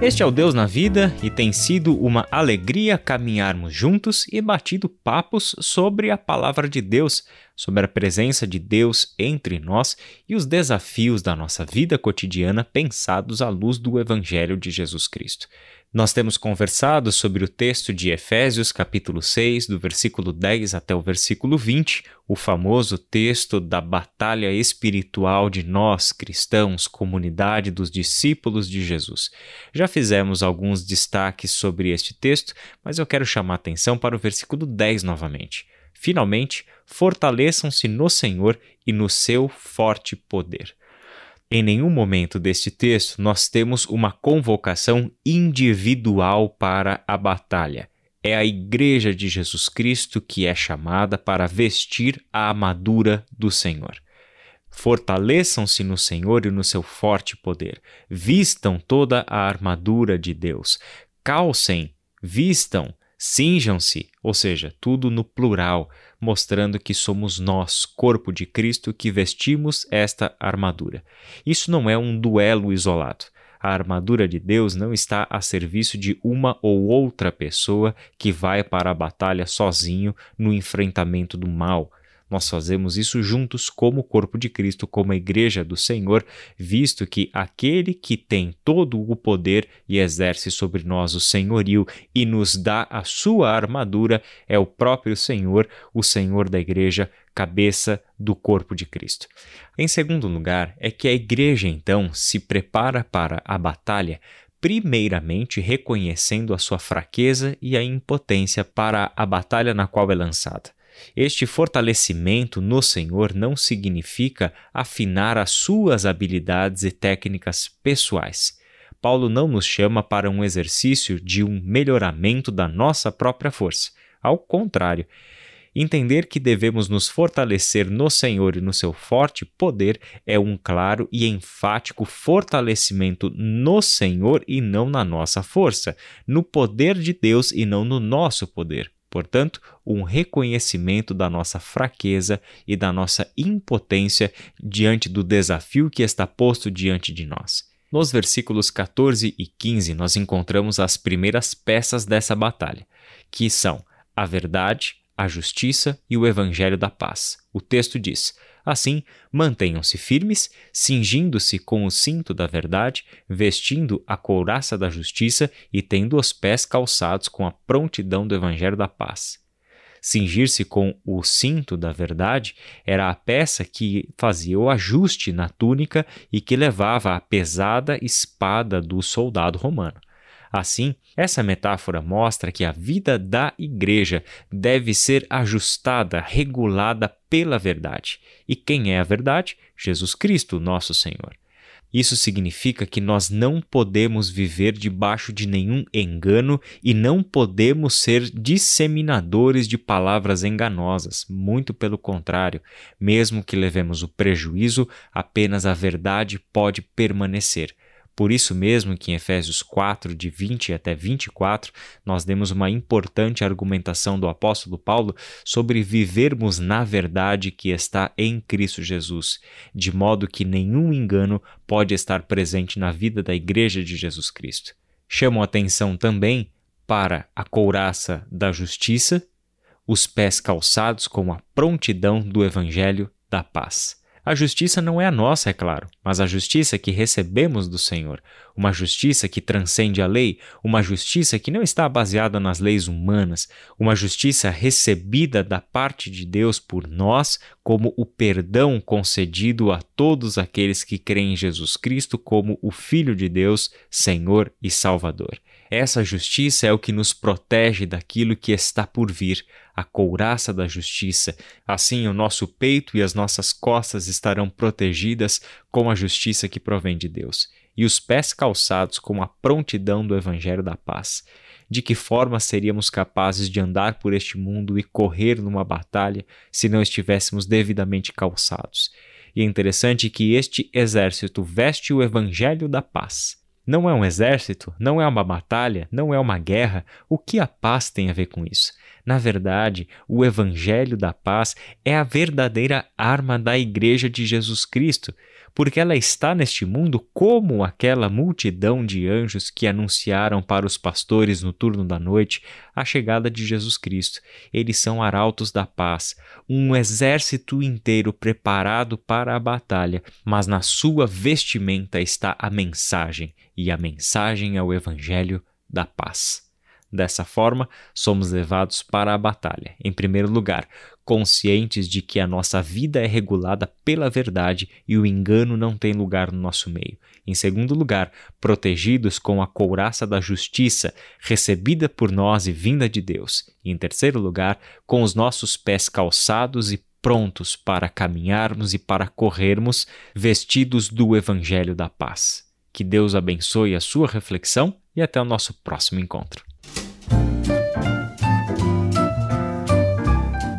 Este é o Deus na Vida e tem sido uma alegria caminharmos juntos e batido papos sobre a palavra de Deus, sobre a presença de Deus entre nós e os desafios da nossa vida cotidiana pensados à luz do Evangelho de Jesus Cristo. Nós temos conversado sobre o texto de Efésios, capítulo 6, do versículo 10 até o versículo 20, o famoso texto da batalha espiritual de nós, cristãos, comunidade dos discípulos de Jesus. Já fizemos alguns destaques sobre este texto, mas eu quero chamar atenção para o versículo 10 novamente. Finalmente, fortaleçam-se no Senhor e no seu forte poder. Em nenhum momento deste texto nós temos uma convocação individual para a batalha. É a Igreja de Jesus Cristo que é chamada para vestir a armadura do Senhor. Fortaleçam-se no Senhor e no seu forte poder. Vistam toda a armadura de Deus. Calcem, vistam, cinjam-se, ou seja, tudo no plural, mostrando que somos nós, corpo de Cristo, que vestimos esta armadura. Isso não é um duelo isolado. A armadura de Deus não está a serviço de uma ou outra pessoa que vai para a batalha sozinho no enfrentamento do mal. Nós fazemos isso juntos como corpo de Cristo, como a igreja do Senhor, visto que aquele que tem todo o poder e exerce sobre nós o senhorio e nos dá a sua armadura é o próprio Senhor, o Senhor da igreja, cabeça do corpo de Cristo. Em segundo lugar, é que a igreja então se prepara para a batalha primeiramente reconhecendo a sua fraqueza e a impotência para a batalha na qual é lançada. Este fortalecimento no Senhor não significa afinar as suas habilidades e técnicas pessoais. Paulo não nos chama para um exercício de um melhoramento da nossa própria força. Ao contrário, entender que devemos nos fortalecer no Senhor e no seu forte poder é um claro e enfático fortalecimento no Senhor e não na nossa força, no poder de Deus e não no nosso poder. Portanto, um reconhecimento da nossa fraqueza e da nossa impotência diante do desafio que está posto diante de nós. Nos versículos 14 e 15, nós encontramos as primeiras peças dessa batalha, que são a verdade, a justiça e o evangelho da paz. O texto diz: Assim, mantenham-se firmes, cingindo-se com o cinto da verdade, vestindo a couraça da justiça e tendo os pés calçados com a prontidão do evangelho da paz. Cingir-se com o cinto da verdade era a peça que fazia o ajuste na túnica e que levava a pesada espada do soldado romano. Assim, essa metáfora mostra que a vida da igreja deve ser ajustada, regulada pela verdade. E quem é a verdade? Jesus Cristo, nosso Senhor. Isso significa que nós não podemos viver debaixo de nenhum engano e não podemos ser disseminadores de palavras enganosas. Muito pelo contrário, mesmo que levemos o prejuízo, apenas a verdade pode permanecer. Por isso mesmo que em Efésios 4, de 20 até 24, nós demos uma importante argumentação do apóstolo Paulo sobre vivermos na verdade que está em Cristo Jesus, de modo que nenhum engano pode estar presente na vida da Igreja de Jesus Cristo. Chamo atenção também para a couraça da justiça, os pés calçados com a prontidão do Evangelho da paz. A justiça não é a nossa, é claro, mas a justiça que recebemos do Senhor, uma justiça que transcende a lei, uma justiça que não está baseada nas leis humanas, uma justiça recebida da parte de Deus por nós como o perdão concedido a todos aqueles que creem em Jesus Cristo como o Filho de Deus, Senhor e Salvador. Essa justiça é o que nos protege daquilo que está por vir, a couraça da justiça. Assim, o nosso peito e as nossas costas estarão protegidas com a justiça que provém de Deus. e os pés calçados com a prontidão do Evangelho da Paz. De que forma seríamos capazes de andar por este mundo e correr numa batalha se não estivéssemos devidamente calçados? E é interessante que este exército veste o Evangelho da Paz. Não é um exército, não é uma batalha, não é uma guerra. O que a paz tem a ver com isso? Na verdade, o Evangelho da Paz é a verdadeira arma da Igreja de Jesus Cristo porque ela está neste mundo como aquela multidão de anjos que anunciaram para os pastores no turno da noite a chegada de Jesus Cristo. Eles são arautos da paz, um exército inteiro preparado para a batalha, mas na sua vestimenta está a mensagem, e a mensagem é o evangelho da paz. Dessa forma, somos levados para a batalha, em primeiro lugar, conscientes de que a nossa vida é regulada pela verdade e o engano não tem lugar no nosso meio. Em segundo lugar, protegidos com a couraça da justiça, recebida por nós e vinda de Deus. E em terceiro lugar, com os nossos pés calçados e prontos para caminharmos e para corrermos, vestidos do Evangelho da Paz. Que Deus abençoe a sua reflexão e até o nosso próximo encontro.